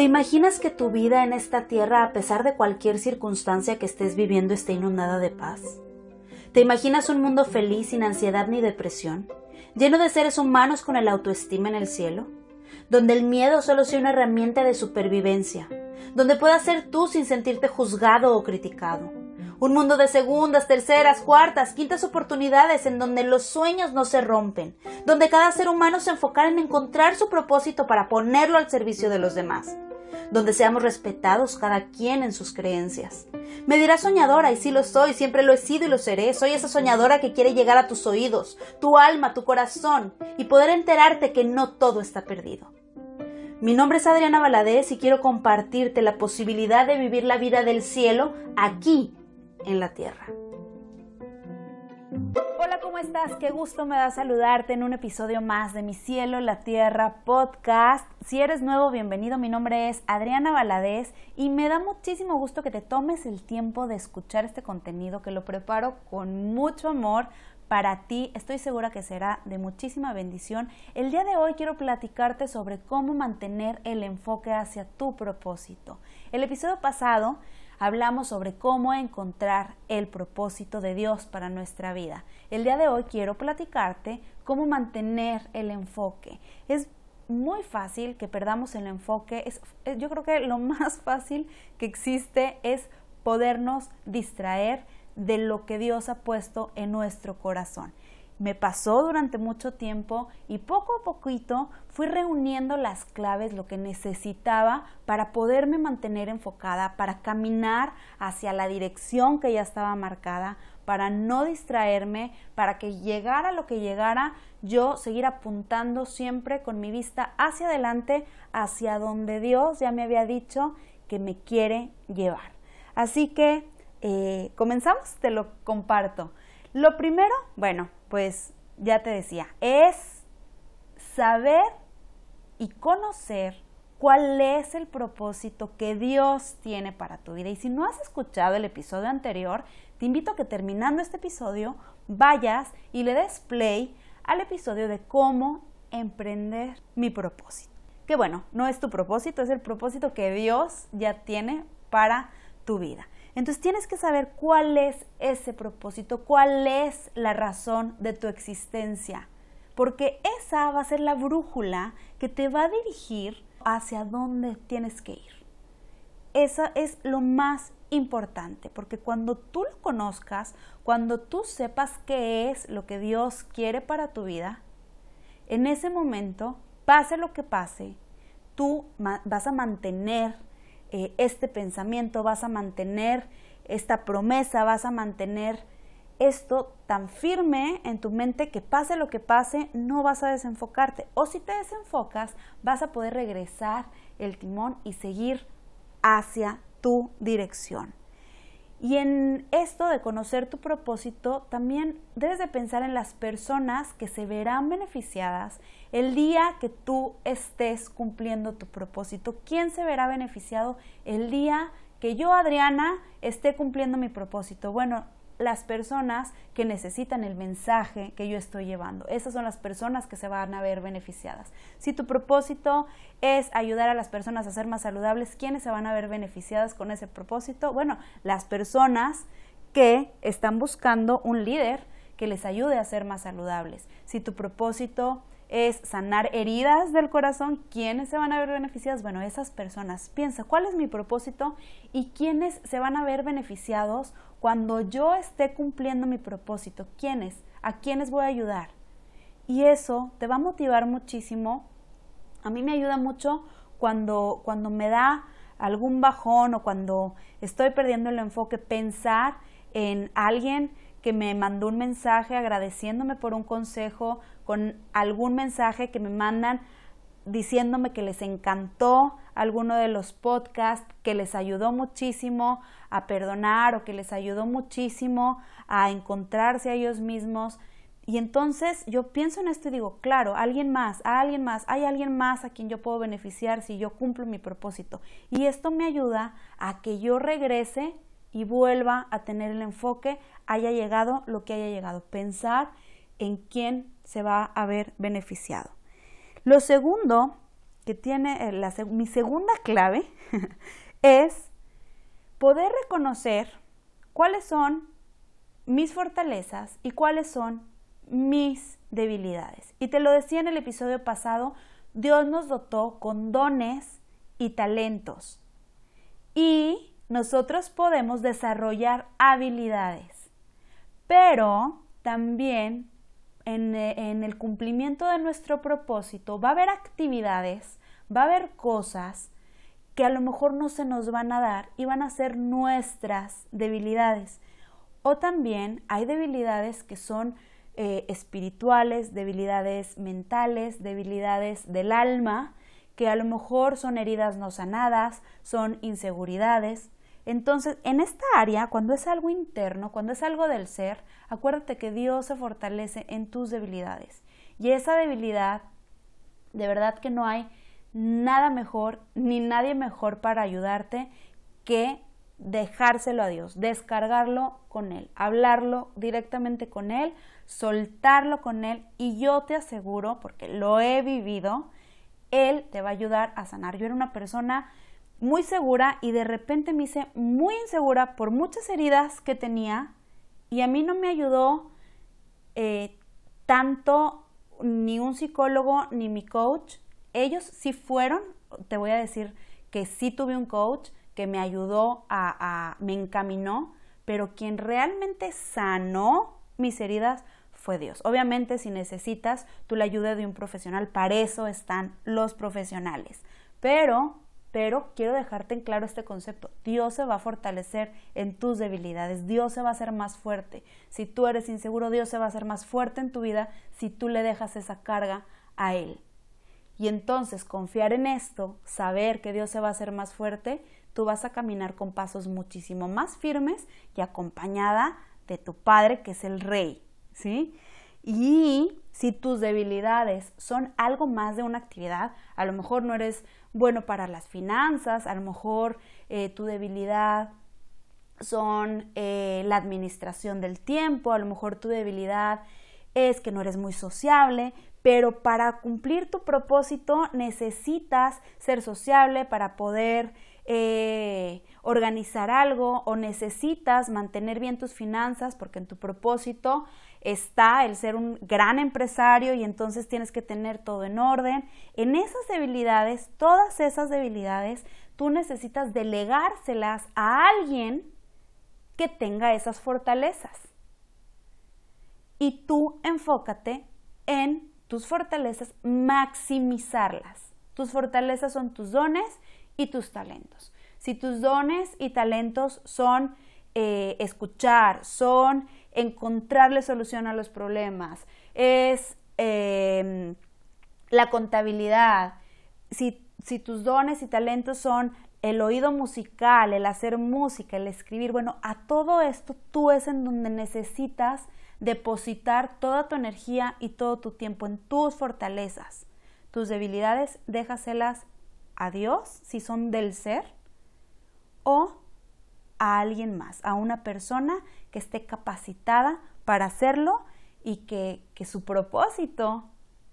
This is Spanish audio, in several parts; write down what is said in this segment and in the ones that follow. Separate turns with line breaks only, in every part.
¿Te imaginas que tu vida en esta tierra, a pesar de cualquier circunstancia que estés viviendo, esté inundada de paz? ¿Te imaginas un mundo feliz sin ansiedad ni depresión, lleno de seres humanos con el autoestima en el cielo? Donde el miedo solo sea una herramienta de supervivencia, donde puedas ser tú sin sentirte juzgado o criticado. Un mundo de segundas, terceras, cuartas, quintas oportunidades en donde los sueños no se rompen, donde cada ser humano se enfocara en encontrar su propósito para ponerlo al servicio de los demás, donde seamos respetados cada quien en sus creencias. Me dirás soñadora, y sí lo soy, siempre lo he sido y lo seré. Soy esa soñadora que quiere llegar a tus oídos, tu alma, tu corazón, y poder enterarte que no todo está perdido. Mi nombre es Adriana Valadez y quiero compartirte la posibilidad de vivir la vida del cielo aquí en la tierra. Hola, ¿cómo estás? Qué gusto me da saludarte en un episodio más de Mi Cielo la Tierra podcast. Si eres nuevo, bienvenido. Mi nombre es Adriana Valadez y me da muchísimo gusto que te tomes el tiempo de escuchar este contenido que lo preparo con mucho amor para ti. Estoy segura que será de muchísima bendición. El día de hoy quiero platicarte sobre cómo mantener el enfoque hacia tu propósito. El episodio pasado hablamos sobre cómo encontrar el propósito de Dios para nuestra vida. El día de hoy quiero platicarte cómo mantener el enfoque. Es muy fácil que perdamos el enfoque. Es, eh, yo creo que lo más fácil que existe es podernos distraer de lo que Dios ha puesto en nuestro corazón me pasó durante mucho tiempo y poco a poquito fui reuniendo las claves, lo que necesitaba para poderme mantener enfocada, para caminar hacia la dirección que ya estaba marcada, para no distraerme, para que llegara lo que llegara, yo seguir apuntando siempre con mi vista hacia adelante, hacia donde Dios ya me había dicho que me quiere llevar. Así que, eh, comenzamos, te lo comparto. Lo primero, bueno, pues ya te decía, es saber y conocer cuál es el propósito que Dios tiene para tu vida. Y si no has escuchado el episodio anterior, te invito a que terminando este episodio vayas y le des play al episodio de cómo emprender mi propósito. Que bueno, no es tu propósito, es el propósito que Dios ya tiene para tu vida. Entonces tienes que saber cuál es ese propósito, cuál es la razón de tu existencia, porque esa va a ser la brújula que te va a dirigir hacia dónde tienes que ir. Esa es lo más importante, porque cuando tú lo conozcas, cuando tú sepas qué es lo que Dios quiere para tu vida, en ese momento, pase lo que pase, tú vas a mantener eh, este pensamiento, vas a mantener esta promesa, vas a mantener esto tan firme en tu mente que pase lo que pase, no vas a desenfocarte. O si te desenfocas, vas a poder regresar el timón y seguir hacia tu dirección. Y en esto de conocer tu propósito, también debes de pensar en las personas que se verán beneficiadas el día que tú estés cumpliendo tu propósito. ¿Quién se verá beneficiado el día que yo, Adriana, esté cumpliendo mi propósito? Bueno, las personas que necesitan el mensaje que yo estoy llevando. Esas son las personas que se van a ver beneficiadas. Si tu propósito es ayudar a las personas a ser más saludables, ¿quiénes se van a ver beneficiadas con ese propósito? Bueno, las personas que están buscando un líder que les ayude a ser más saludables. Si tu propósito es sanar heridas del corazón, ¿quiénes se van a ver beneficiadas? Bueno, esas personas. Piensa, ¿cuál es mi propósito y quiénes se van a ver beneficiados cuando yo esté cumpliendo mi propósito, ¿quiénes? ¿A quiénes voy a ayudar? Y eso te va a motivar muchísimo. A mí me ayuda mucho cuando, cuando me da algún bajón o cuando estoy perdiendo el enfoque, pensar en alguien que me mandó un mensaje agradeciéndome por un consejo, con algún mensaje que me mandan diciéndome que les encantó alguno de los podcasts, que les ayudó muchísimo a perdonar o que les ayudó muchísimo a encontrarse a ellos mismos. Y entonces yo pienso en esto y digo, claro, alguien más, a alguien más, hay alguien más a quien yo puedo beneficiar si yo cumplo mi propósito. Y esto me ayuda a que yo regrese y vuelva a tener el enfoque, haya llegado lo que haya llegado. Pensar en quién se va a ver beneficiado. Lo segundo que tiene eh, mi segunda clave es poder reconocer cuáles son mis fortalezas y cuáles son mis debilidades. Y te lo decía en el episodio pasado, Dios nos dotó con dones y talentos. Y nosotros podemos desarrollar habilidades. Pero también en, en, el cumplimiento de nuestro propósito va a haber actividades, va a haber cosas que a lo mejor no se nos van a dar y van a ser nuestras debilidades. O también hay debilidades que son eh, espirituales, debilidades mentales, debilidades del alma, que a lo mejor son heridas no sanadas, son inseguridades. Entonces, en esta área, cuando es algo interno, cuando es algo del ser, acuérdate que Dios se fortalece en tus debilidades. Y esa debilidad, de verdad que no hay nada mejor ni nadie mejor para ayudarte que dejárselo a Dios, descargarlo con Él, hablarlo directamente con Él, soltarlo con Él y yo te aseguro, porque lo he vivido, Él te va a ayudar a sanar. Yo era una persona muy segura y de repente me hice muy insegura por muchas heridas que tenía y a mí no me ayudó eh, tanto ni un psicólogo ni mi coach. Ellos sí fueron, te voy a decir que sí tuve un coach, que me ayudó a, me encaminó, pero quien realmente sanó mis heridas fue Dios. Obviamente si necesitas tú la ayuda de un profesional, para eso están los profesionales. Pero, pero quiero dejarte en claro este concepto. Dios se va a fortalecer en tus debilidades. Dios se va a hacer más fuerte. Si tú eres inseguro, Dios se va a hacer más fuerte en tu vida si tú le dejas esa carga a Él. Y entonces confiar en esto, saber que Dios se va a hacer más fuerte, tú vas a caminar con pasos muchísimo más firmes y acompañada de tu Padre, que es el Rey, ¿sí? Y si tus debilidades son algo más de una actividad, a lo mejor no eres bueno para las finanzas, a lo mejor eh, tu debilidad son eh, la administración del tiempo, a lo mejor tu debilidad es que no eres muy sociable, pero para cumplir tu propósito necesitas ser sociable para poder eh, organizar algo o necesitas mantener bien tus finanzas porque en tu propósito está el ser un gran empresario y entonces tienes que tener todo en orden. En esas debilidades, todas esas debilidades, tú necesitas delegárselas a alguien que tenga esas fortalezas. Y tú enfócate en tus fortalezas, maximizarlas. Tus fortalezas son tus dones y tus talentos. Si tus dones y talentos son eh, escuchar, son encontrarle solución a los problemas, es em, la contabilidad, si, si tus dones y talentos son el oído musical, el hacer música, el escribir, bueno, a todo esto tú es en donde necesitas depositar toda tu energía y todo tu tiempo en tus fortalezas. Tus debilidades, déjaselas a Dios, si son del ser, o a alguien más, a una persona que esté capacitada para hacerlo y que, que su propósito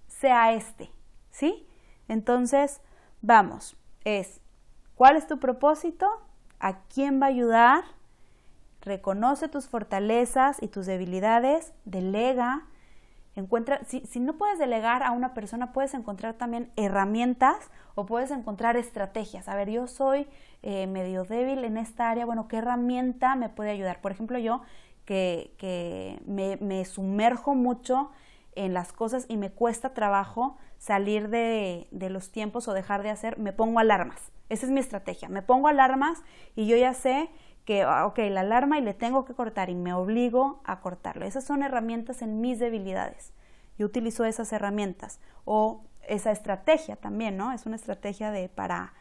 sea este, ¿sí? Entonces, vamos, es, ¿cuál es tu propósito? ¿A quién va a ayudar? Reconoce tus fortalezas y tus debilidades, delega, Encuentra, si, si, no puedes delegar a una persona, puedes encontrar también herramientas o puedes encontrar estrategias. A ver, yo soy eh, medio débil en esta área, bueno, ¿qué herramienta me puede ayudar? Por ejemplo, yo que, que me, me, sumerjo mucho en las cosas y me cuesta trabajo salir de, de los tiempos o dejar de hacer, me pongo alarmas. Esa es mi estrategia. Me pongo alarmas y yo ya sé que, ah, ok, la alarma y le tengo que cortar y me obligo a cortarlo. Esas son herramientas en mis debilidades. Yo utilizo esas herramientas o esa estrategia también, ¿no? Es una estrategia de para,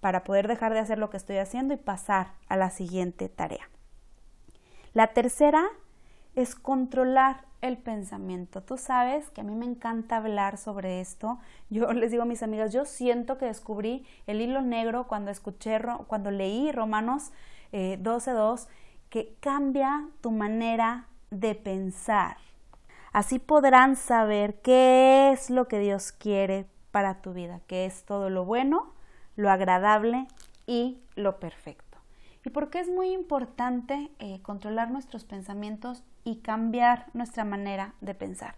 para poder dejar de hacer lo que estoy haciendo y pasar a la siguiente tarea. La tercera es controlar el pensamiento. Tú sabes que a mí me encanta hablar sobre esto. Yo les digo a mis amigas, yo siento que descubrí el hilo negro cuando escuché, cuando leí Romanos 12.2 eh, que cambia tu manera de pensar. Así podrán saber qué es lo que Dios quiere para tu vida, que es todo lo bueno, lo agradable y lo perfecto. ¿Y por qué es muy importante eh, controlar nuestros pensamientos y cambiar nuestra manera de pensar?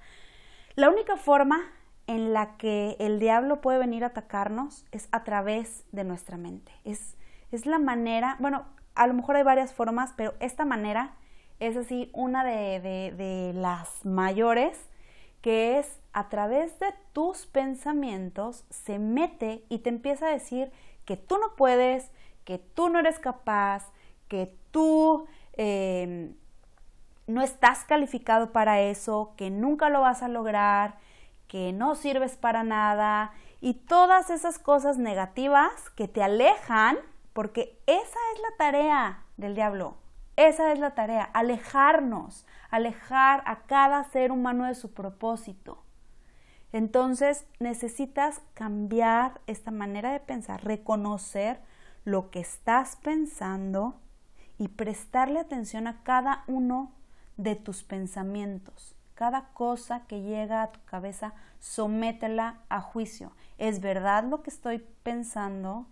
La única forma en la que el diablo puede venir a atacarnos es a través de nuestra mente. Es, es la manera, bueno, a lo mejor hay varias formas, pero esta manera es así una de, las mayores, que es a través de tus pensamientos se mete y te empieza a decir que tú no puedes, que tú no eres capaz, que tú em, no estás calificado para eso, que nunca lo vas a lograr, que no sirves para nada y todas esas cosas negativas que te alejan, porque esa es la tarea del diablo, esa es la tarea, alejarnos, alejar a cada ser humano de su propósito. Entonces necesitas cambiar esta manera de pensar, reconocer lo que estás pensando y prestarle atención a cada uno de tus pensamientos. Cada cosa que llega a tu cabeza, sométela a juicio. ¿Es verdad lo que estoy pensando?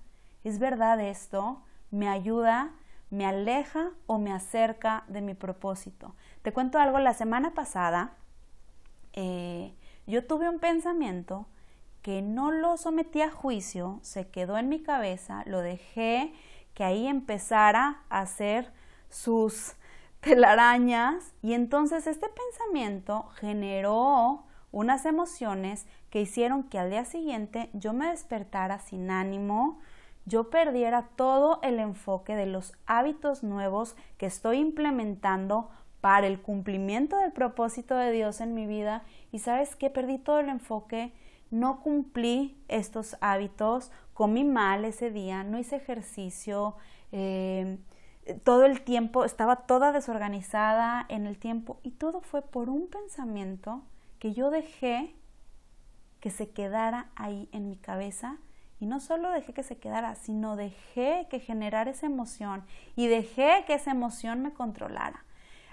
¿Es verdad esto? ¿Me ayuda? me aleja o me acerca de mi propósito. Te cuento algo, la semana pasada eh, yo tuve un pensamiento que no lo sometí a juicio, se quedó en mi cabeza, lo dejé que ahí empezara a hacer sus telarañas y entonces este pensamiento generó unas emociones que hicieron que al día siguiente yo me despertara sin ánimo, yo perdiera todo el enfoque de los hábitos nuevos que estoy implementando para el cumplimiento del propósito de Dios en mi vida. Y sabes que perdí todo el enfoque, no cumplí estos hábitos, comí mal ese día, no hice ejercicio, eh, todo el tiempo estaba toda desorganizada en el tiempo. Y todo fue por un pensamiento que yo dejé que se quedara ahí en mi cabeza y no solo dejé que se quedara, sino dejé que generara esa emoción y dejé que esa emoción me controlara.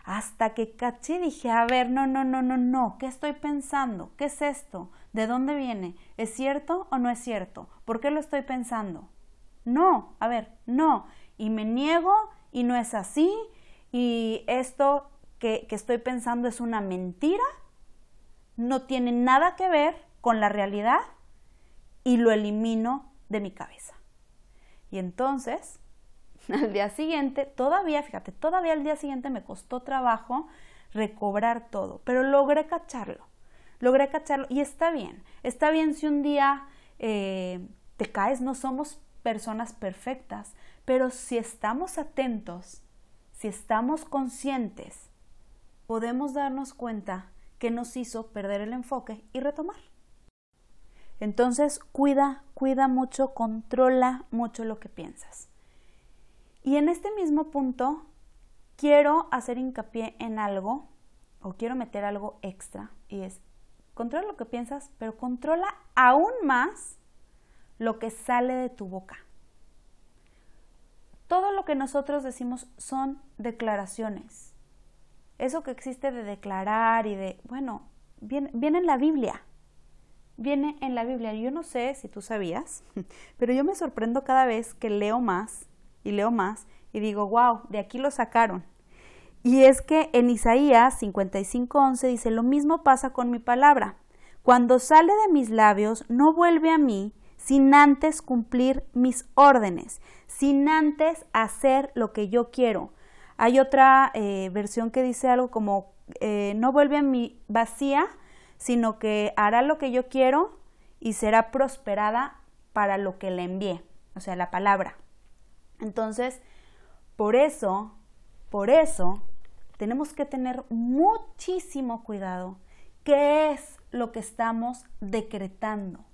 Hasta que caché dije, a ver, no, no, no, no, no, ¿qué estoy pensando? ¿Qué es esto? ¿De dónde viene? ¿Es cierto o no es cierto? ¿Por qué lo estoy pensando? No, a ver, no. Y me niego y no es así. Y esto que, que estoy pensando es una mentira. No tiene nada que ver con la realidad y lo elimino de mi cabeza. Y entonces, al día siguiente, todavía, fíjate, todavía al día siguiente me costó trabajo recobrar todo, pero logré cacharlo, logré cacharlo y está bien, está bien si un día eh, te caes, no somos personas perfectas, pero si estamos atentos, si estamos conscientes, podemos darnos cuenta que nos hizo perder el enfoque y retomar. Entonces, cuida, cuida mucho, controla mucho lo que piensas. Y en este mismo punto, quiero hacer hincapié en algo, o quiero meter algo extra, y es, controla lo que piensas, pero controla aún más lo que sale de tu boca. Todo lo que nosotros decimos son declaraciones. Eso que existe de declarar y de, bueno, viene, viene en la Biblia viene en la Biblia. Yo no sé si tú sabías, pero yo me sorprendo cada vez que leo más y leo más y digo, wow, de aquí lo sacaron. Y es que en Isaías 55:11 dice, lo mismo pasa con mi palabra. Cuando sale de mis labios, no vuelve a mí sin antes cumplir mis órdenes, sin antes hacer lo que yo quiero. Hay otra eh, versión que dice algo como, eh, no vuelve a mí vacía, sino que hará lo que yo quiero y será prosperada para lo que le envié, o sea, la palabra. Entonces, por eso, por eso, tenemos que tener muchísimo cuidado qué es lo que estamos decretando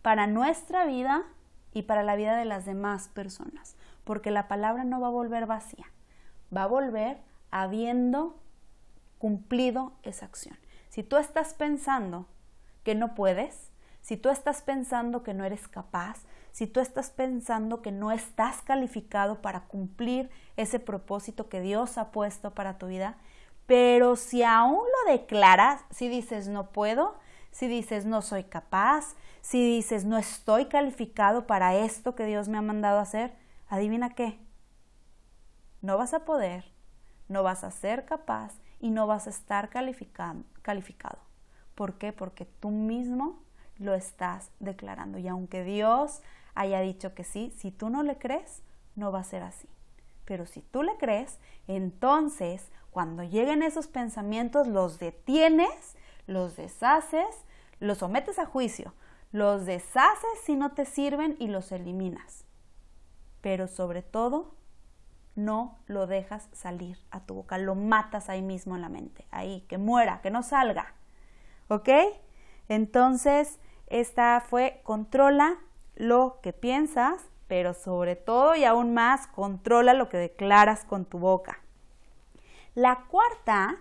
para nuestra vida y para la vida de las demás personas, porque la palabra no va a volver vacía, va a volver habiendo cumplido esa acción. Si tú estás pensando que no puedes, si tú estás pensando que no eres capaz, si tú estás pensando que no estás calificado para cumplir ese propósito que Dios ha puesto para tu vida, Pero si aún lo declaras, si dices no puedo, si dices no soy capaz, si dices no estoy calificado para esto que Dios me ha mandado hacer, adivina qué, no vas a poder, no vas a ser capaz y no vas a estar calificado. ¿Por qué? Porque tú mismo lo estás declarando. Y aunque Dios haya dicho que sí, si tú no le crees, no va a ser así. Pero si tú le crees, entonces cuando lleguen esos pensamientos los detienes, los deshaces, los sometes a juicio, los deshaces si no te sirven y los eliminas. Pero sobre todo, no lo dejas salir a tu boca, lo matas ahí mismo en la mente, ahí, que muera, que no salga. ¿Ok? Entonces, esta fue controla lo que piensas, pero sobre todo y aún más, controla lo que declaras con tu boca. La cuarta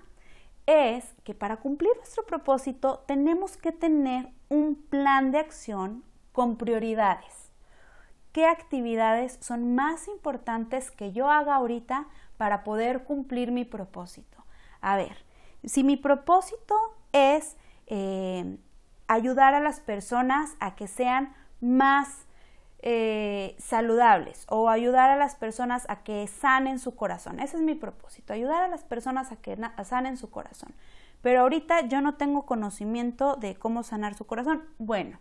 es que para cumplir nuestro propósito tenemos que tener un plan de acción con prioridades. ¿Qué actividades son más importantes que yo haga ahorita para poder cumplir mi propósito? A ver, si mi propósito es eh, ayudar a las personas a que sean más eh, saludables o ayudar a las personas a que sanen su corazón. Ese es mi propósito, ayudar a las personas a que sanen su corazón. Pero ahorita yo no tengo conocimiento de cómo sanar su corazón. Bueno,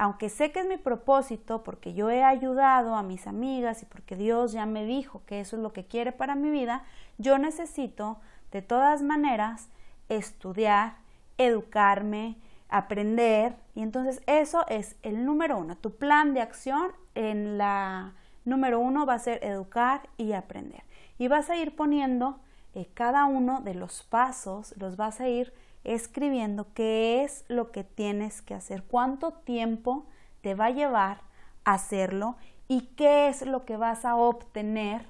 aunque sé que es mi propósito porque yo he ayudado a mis amigas y porque Dios ya me dijo que eso es lo que quiere para mi vida, yo necesito de todas maneras estudiar, educarme, aprender. Y entonces eso es el número uno. Tu plan de acción en la número uno va a ser educar y aprender. Y vas a ir poniendo eh, cada uno de los pasos, los vas a ir escribiendo qué es lo que tienes que hacer, cuánto tiempo te va a llevar hacerlo y qué es lo que vas a obtener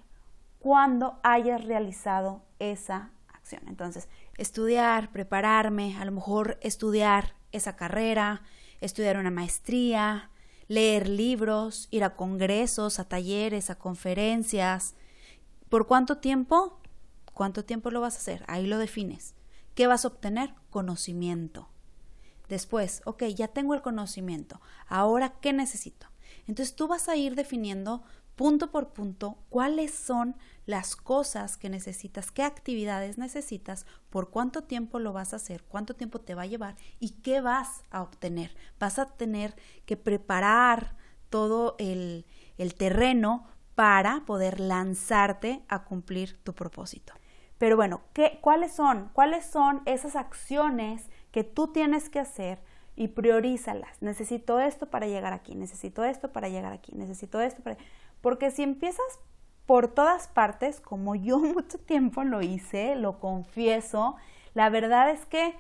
cuando hayas realizado esa acción. Entonces, estudiar, prepararme, a lo mejor estudiar esa carrera, estudiar una maestría, leer libros, ir a congresos, a talleres, a conferencias. ¿Por cuánto tiempo? ¿Cuánto tiempo lo vas a hacer? Ahí lo defines. ¿Qué vas a obtener? Conocimiento. Después, ok, ya tengo el conocimiento. Ahora, ¿qué necesito? Entonces tú vas a ir definiendo punto por punto cuáles son las cosas que necesitas, qué actividades necesitas, por cuánto tiempo lo vas a hacer, cuánto tiempo te va a llevar y qué vas a obtener. Vas a tener que preparar todo el, el terreno para poder lanzarte a cumplir tu propósito. Pero bueno, ¿qué, ¿cuáles son? ¿Cuáles son esas acciones que tú tienes que hacer y priorízalas? Necesito esto para llegar aquí, necesito esto para llegar aquí, necesito esto para... Porque si empiezas por todas partes, como yo mucho tiempo lo hice, lo confieso, la verdad es que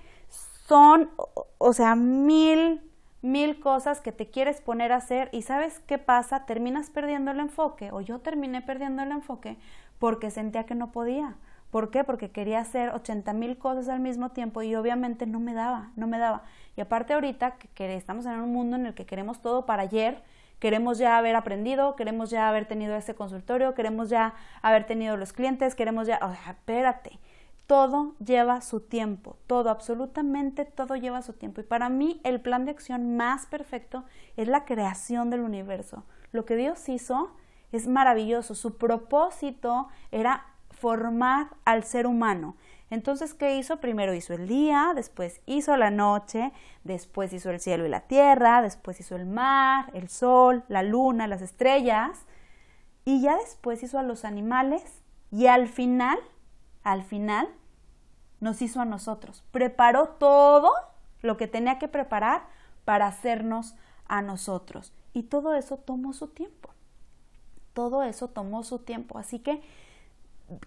son, o sea, mil, mil cosas que te quieres poner a hacer y sabes qué pasa, terminas perdiendo el enfoque, o yo terminé perdiendo el enfoque porque sentía que no podía. ¿Por qué? Porque quería hacer 80 mil cosas al mismo tiempo y obviamente no me daba, no me daba. Y aparte ahorita que estamos en un mundo en el que queremos todo para ayer, queremos ya haber aprendido, queremos ya haber tenido ese consultorio, queremos ya haber tenido los clientes, queremos ya, o sea, espérate, todo lleva su tiempo, todo, absolutamente todo lleva su tiempo. Y para mí el plan de acción más perfecto es la creación del universo. Lo que Dios hizo es maravilloso, su propósito era formar al ser humano. Entonces, ¿qué hizo? Primero hizo el día, después hizo la noche, después hizo el cielo y la tierra, después hizo el mar, el sol, la luna, las estrellas, y ya después hizo a los animales y al final, al final, nos hizo a nosotros. Preparó todo lo que tenía que preparar para hacernos a nosotros. Y todo eso tomó su tiempo. Todo eso tomó su tiempo. Así que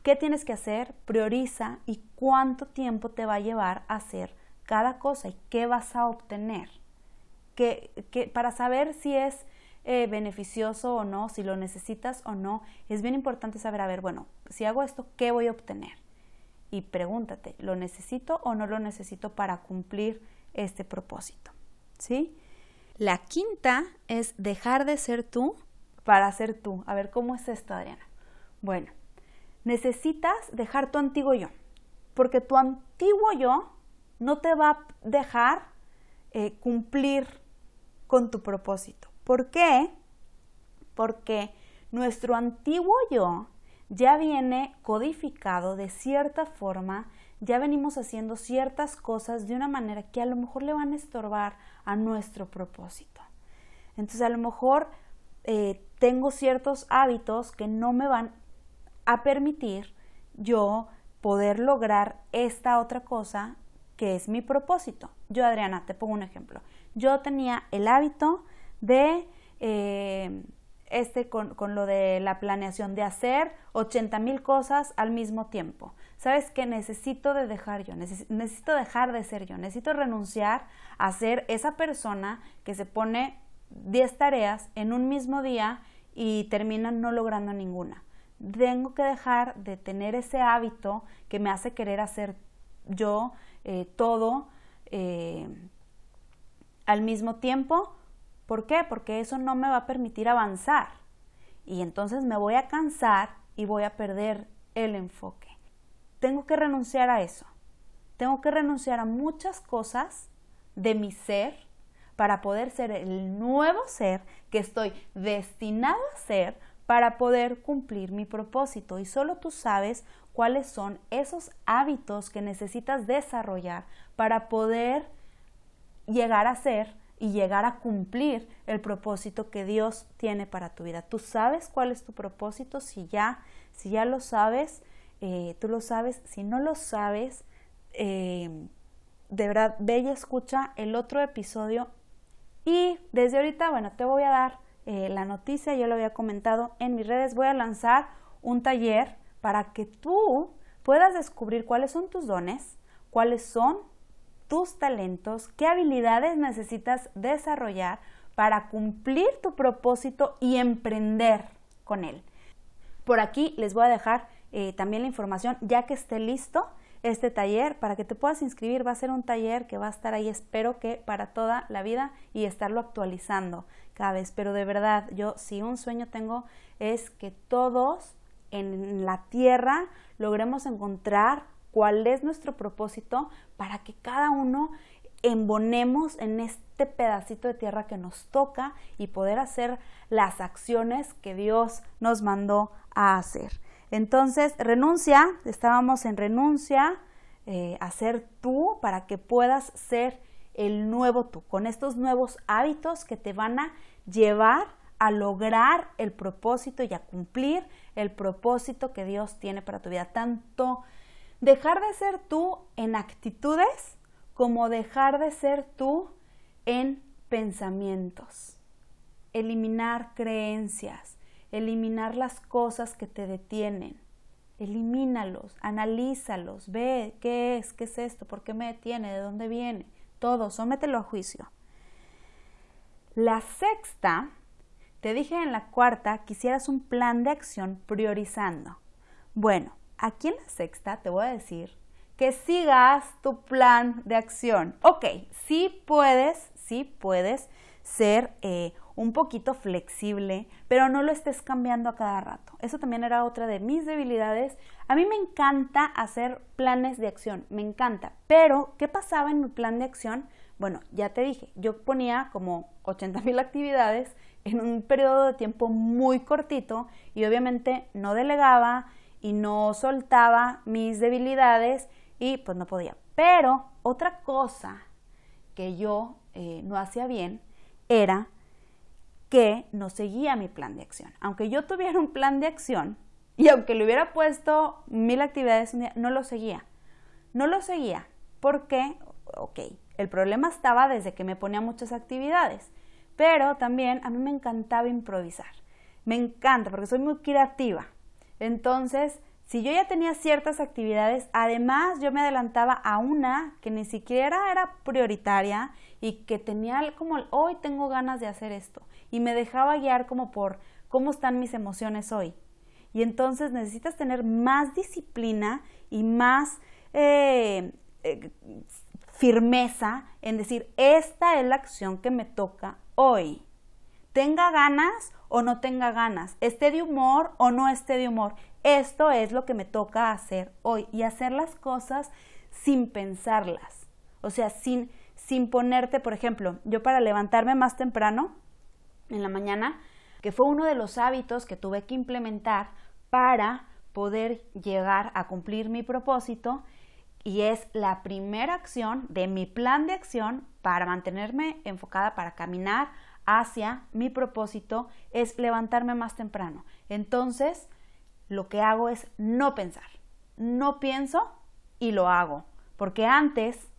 ¿Qué tienes que hacer? Prioriza y cuánto tiempo te va a llevar a hacer cada cosa y qué vas a obtener. para saber si es eh, beneficioso o no, si lo necesitas o no, es bien importante saber, a ver, bueno, si hago esto, ¿qué voy a obtener? Y pregúntate, ¿lo necesito o no lo necesito para cumplir este propósito? ¿Sí? La quinta es dejar de ser tú para ser tú. A ver, ¿cómo es esto, Adriana? Bueno, necesitas dejar tu antiguo yo. porque tu antiguo yo no te va a dejar eh, cumplir con tu propósito. ¿Por qué? Porque nuestro antiguo yo ya viene codificado de cierta forma, ya venimos haciendo ciertas cosas de una manera que a lo mejor le van a estorbar a nuestro propósito. Entonces a lo mejor eh, tengo ciertos hábitos que no me van a permitir yo poder lograr esta otra cosa que es mi propósito. Yo, Adriana, te pongo un ejemplo. Yo tenía el hábito de, eh, este con, lo de la planeación, de hacer 80 mil cosas al mismo tiempo. ¿Sabes que Necesito de dejar yo, necesito dejar de ser yo, necesito renunciar a ser esa persona que se pone 10 tareas en un mismo día y termina no logrando ninguna. Tengo que dejar de tener ese hábito que me hace querer hacer yo eh, todo eh, al mismo tiempo. ¿Por qué? Porque eso no me va a permitir avanzar. Y entonces me voy a cansar y voy a perder el enfoque. Tengo que renunciar a eso. Tengo que renunciar a muchas cosas de mi ser para poder ser el nuevo ser que estoy destinado a ser para poder cumplir mi propósito. Y solo tú sabes cuáles son esos hábitos que necesitas desarrollar para poder llegar a ser y llegar a cumplir el propósito que Dios tiene para tu vida. Tú sabes cuál es tu propósito, si ya, si ya lo sabes, eh, tú lo sabes, si no lo sabes, eh, de verdad, ve y escucha el otro episodio y desde ahorita, bueno, te voy a dar eh, la noticia, yo lo había comentado en mis redes, voy a lanzar un taller para que tú puedas descubrir cuáles son tus dones, cuáles son tus talentos, qué habilidades necesitas desarrollar para cumplir tu propósito y emprender con él. Por aquí les voy a dejar eh, también la información ya que esté listo este taller para que te puedas inscribir. Va a ser un taller que va a estar ahí, espero que para toda la vida y estarlo actualizando cada vez. Pero de verdad, yo si un sueño tengo es que todos en la tierra logremos encontrar cuál es nuestro propósito para que cada uno embonemos en este pedacito de tierra que nos toca y poder hacer las acciones que Dios nos mandó a hacer. Entonces, renuncia, estábamos en renuncia, eh, a ser tú para que puedas ser el nuevo tú, con estos nuevos hábitos que te van a llevar a lograr el propósito y a cumplir el propósito que Dios tiene para tu vida. Tanto dejar de ser tú en actitudes como dejar de ser tú en pensamientos. Eliminar creencias, eliminar las cosas que te detienen. Elimínalos, analízalos, ve qué es, qué es esto, por qué me detiene, de dónde viene, todo, sómetelo a juicio. La sexta, te dije en la cuarta que hicieras un plan de acción priorizando. Bueno, aquí en la sexta te voy a decir que sigas tu plan de acción. Ok, sí puedes, sí puedes ser eh, un poquito flexible, pero no lo estés cambiando a cada rato. Eso también era otra de mis debilidades. A mí me encanta hacer planes de acción, me encanta. Pero, ¿qué pasaba en mi plan de acción? Bueno, ya te dije, yo ponía como 80 mil actividades en un periodo de tiempo muy cortito y obviamente no delegaba y no soltaba mis debilidades y pues no podía. Pero otra cosa que yo eh, no hacía bien era que no seguía mi plan de acción. Aunque yo tuviera un plan de acción y aunque le hubiera puesto mil actividades no lo seguía. No lo seguía porque, ok, el problema estaba desde que me ponía muchas actividades, pero también a mí me encantaba improvisar. Me encanta porque soy muy creativa. Entonces, si yo ya tenía ciertas actividades, además yo me adelantaba a una que ni siquiera era prioritaria y que tenía como hoy tengo ganas de hacer esto y me dejaba guiar como por cómo están mis emociones hoy. Y entonces necesitas tener más disciplina y más eh, eh, firmeza en decir, esta es la acción que me toca hoy. Tenga ganas o no tenga ganas, esté de humor o no esté de humor. esto es lo que me toca hacer hoy y hacer las cosas sin pensarlas. O sea, sin, sin ponerte, por ejemplo, yo para levantarme más temprano en la mañana, que fue uno de los hábitos que tuve que implementar para poder llegar a cumplir mi propósito y es la primera acción de mi plan de acción para mantenerme enfocada, para caminar hacia mi propósito, es levantarme más temprano. Entonces, lo que hago es no pensar. No pienso y lo hago. Porque antes,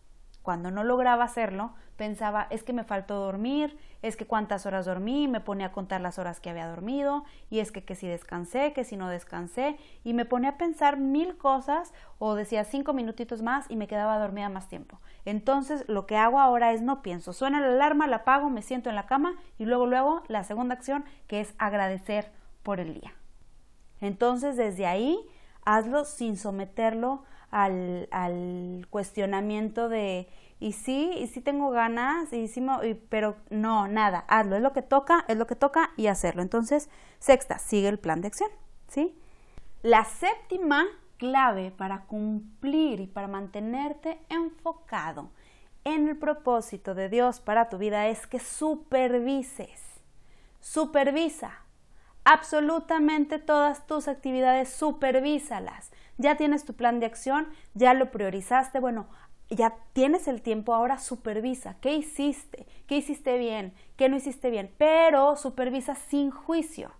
cuando no lograba hacerlo, pensaba, es que me faltó dormir, es que cuántas horas dormí, me ponía a contar las horas que había dormido, y es que, que si descansé, que si no descansé, y me ponía a pensar mil cosas, o decía cinco minutitos más y me quedaba dormida más tiempo. Entonces lo que hago ahora es no pienso, suena la alarma, la apago, me siento en la cama y luego luego la segunda acción que es agradecer por el día. Entonces desde ahí hazlo sin someterlo al, cuestionamiento de y sí, y sí tengo ganas, y sí pero no, nada, hazlo, es lo que toca, es lo que toca y hacerlo. Entonces, sexta, sigue el plan de acción, ¿sí? La séptima clave para cumplir y para mantenerte enfocado en el propósito de Dios para tu vida es que supervises, supervisa absolutamente todas tus actividades, supervísalas. Ya tienes tu plan de acción, ya lo priorizaste, bueno, ya tienes el tiempo, ahora supervisa. ¿Qué hiciste? ¿Qué hiciste bien? ¿Qué no hiciste bien? Pero supervisa sin juicio.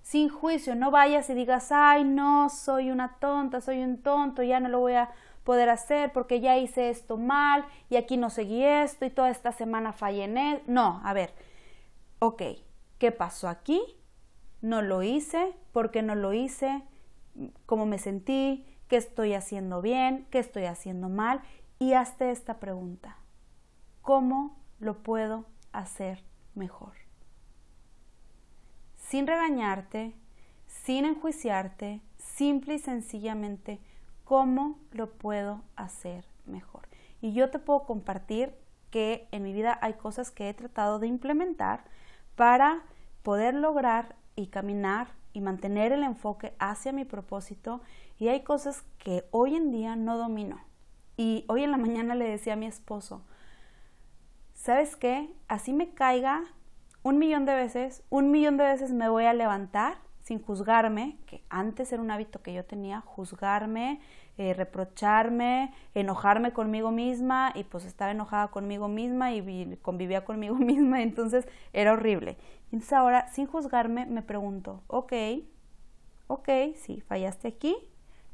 Sin juicio, no vayas y digas, ay, no, soy una tonta, soy un tonto, ya no lo voy a poder hacer porque ya hice esto mal y aquí no seguí esto y toda esta semana fallé en él. No, a ver, ok, ¿qué pasó aquí? No lo hice, ¿por qué no lo hice? ¿Cómo me sentí? ¿Qué estoy haciendo bien? ¿Qué estoy haciendo mal? y hazte esta pregunta. ¿Cómo lo puedo hacer mejor? Sin regañarte, sin enjuiciarte, simple y sencillamente, ¿cómo lo puedo hacer mejor? Y yo te puedo compartir que en mi vida hay cosas que he tratado de implementar para poder lograr y caminar y mantener el enfoque hacia mi propósito y hay cosas que hoy en día no domino y hoy en la mañana le decía a mi esposo, ¿sabes qué? Así me caiga un millón de veces, un millón de veces me voy a levantar sin juzgarme, que antes era un hábito que yo tenía, juzgarme, eh, reprocharme, enojarme conmigo misma y pues estaba enojada conmigo misma y convivía conmigo misma, entonces era horrible. Entonces ahora, sin juzgarme, me pregunto, ok, ok, sí, fallaste aquí,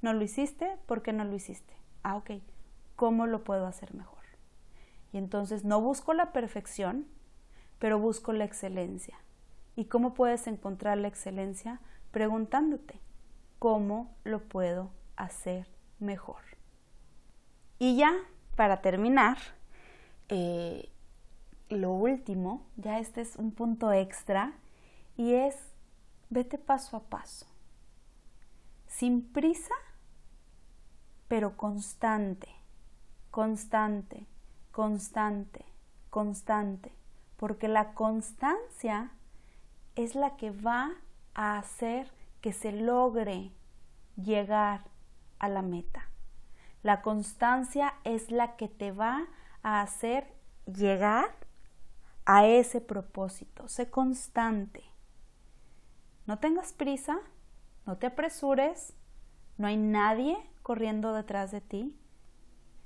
no lo hiciste, ¿por qué no lo hiciste? Ah, ok, ¿cómo lo puedo hacer mejor? Y entonces no busco la perfección, pero busco la excelencia. ¿Y cómo puedes encontrar la excelencia? Preguntándote, ¿cómo lo puedo hacer mejor? Y ya, para terminar, eh, lo último, ya este es un punto extra, y es, vete paso a paso, sin prisa, pero constante constante, constante, constante, porque la constancia es la que va a hacer que se logre llegar a la meta. La constancia es la que te va a hacer llegar a ese propósito. Sé constante. No tengas prisa, no te apresures, no hay nadie corriendo detrás de ti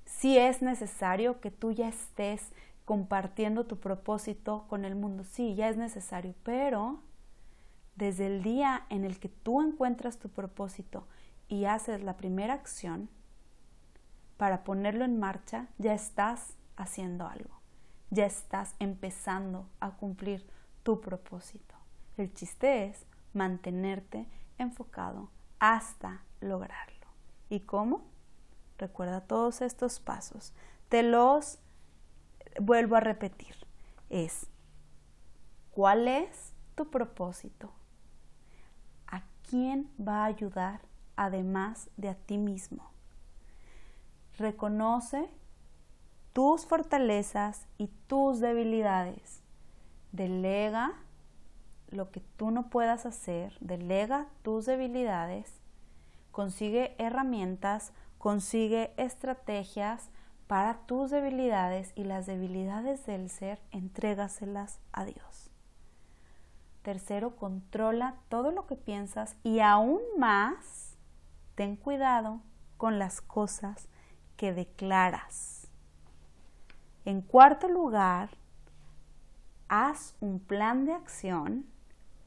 si es necesario que tú ya estés compartiendo tu propósito con el mundo. Sí, ya es necesario, pero desde el día en el que tú encuentras tu propósito y haces la primera acción para ponerlo en marcha, ya estás haciendo algo, ya estás empezando a cumplir tu propósito. El chiste es mantenerte enfocado hasta lograrlo. ¿Y cómo? Recuerda todos estos pasos. Te los vuelvo a repetir. Es, ¿cuál es tu propósito? ¿A quién va a ayudar además de a ti mismo? Reconoce tus fortalezas y tus debilidades. Delega lo que tú no puedas hacer, delega tus debilidades consigue herramientas, consigue estrategias para tus debilidades y las debilidades del ser, entrégaselas a Dios. Tercero, controla todo lo que piensas y aún más, ten cuidado con las cosas que declaras. En cuarto lugar, haz un plan de acción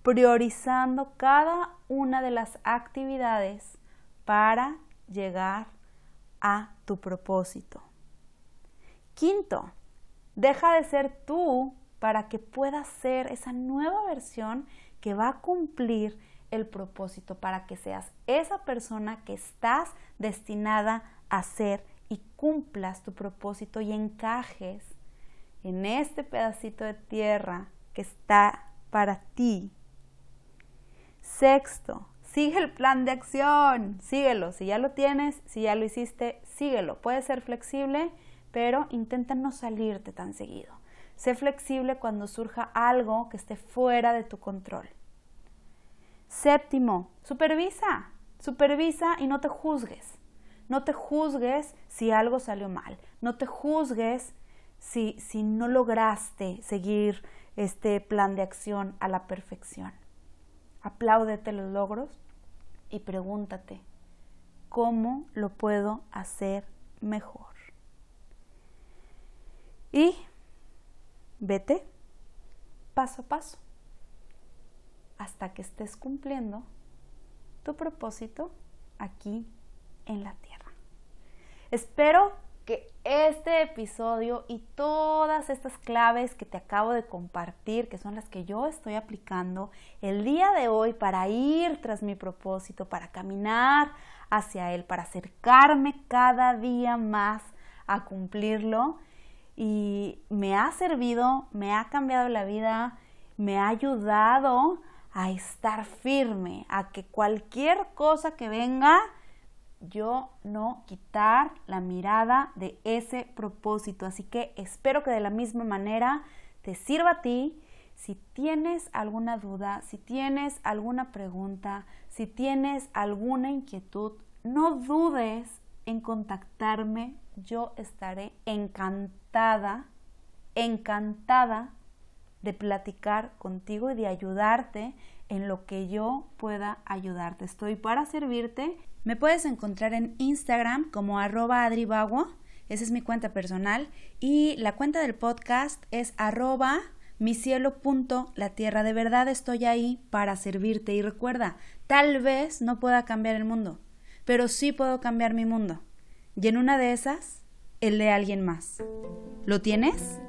priorizando cada una de las actividades para llegar a tu propósito. Quinto, deja de ser tú para que puedas ser esa nueva versión que va a cumplir el propósito, para que seas esa persona que estás destinada a ser y cumplas tu propósito y encajes en este pedacito de tierra que está para ti. Sexto, sigue el plan de acción, síguelo. Si ya lo tienes, si ya lo hiciste, síguelo. Puede ser flexible, pero intenta no salirte tan seguido. Sé flexible cuando surja algo que esté fuera de tu control. Séptimo, supervisa. Supervisa y no te juzgues. No te juzgues si algo salió mal. No te juzgues si, si no lograste seguir este plan de acción a la perfección. Apláudete los logros y pregúntate, ¿cómo lo puedo hacer mejor? Y vete paso a paso hasta que estés cumpliendo tu propósito aquí en la tierra. Espero que este episodio y todas estas claves que te acabo de compartir, que son las que yo estoy aplicando el día de hoy para ir tras mi propósito, para caminar hacia él, para acercarme cada día más a cumplirlo, y me ha servido, me ha cambiado la vida, me ha ayudado a estar firme, a que cualquier cosa que venga, yo no quitar la mirada de ese propósito. Así que espero que de la misma manera te sirva a ti. Si tienes alguna duda, si tienes alguna pregunta, si tienes alguna inquietud, no dudes en contactarme. Yo estaré encantada, encantada de platicar contigo y de ayudarte en lo que yo pueda ayudarte. Estoy para servirte me puedes encontrar en Instagram como arroba esa es mi cuenta personal, y la cuenta del podcast es arroba mi tierra. De verdad estoy ahí para servirte y recuerda, tal vez no pueda cambiar el mundo, pero sí puedo cambiar mi mundo. Y en una de esas, el de alguien más. ¿Lo tienes?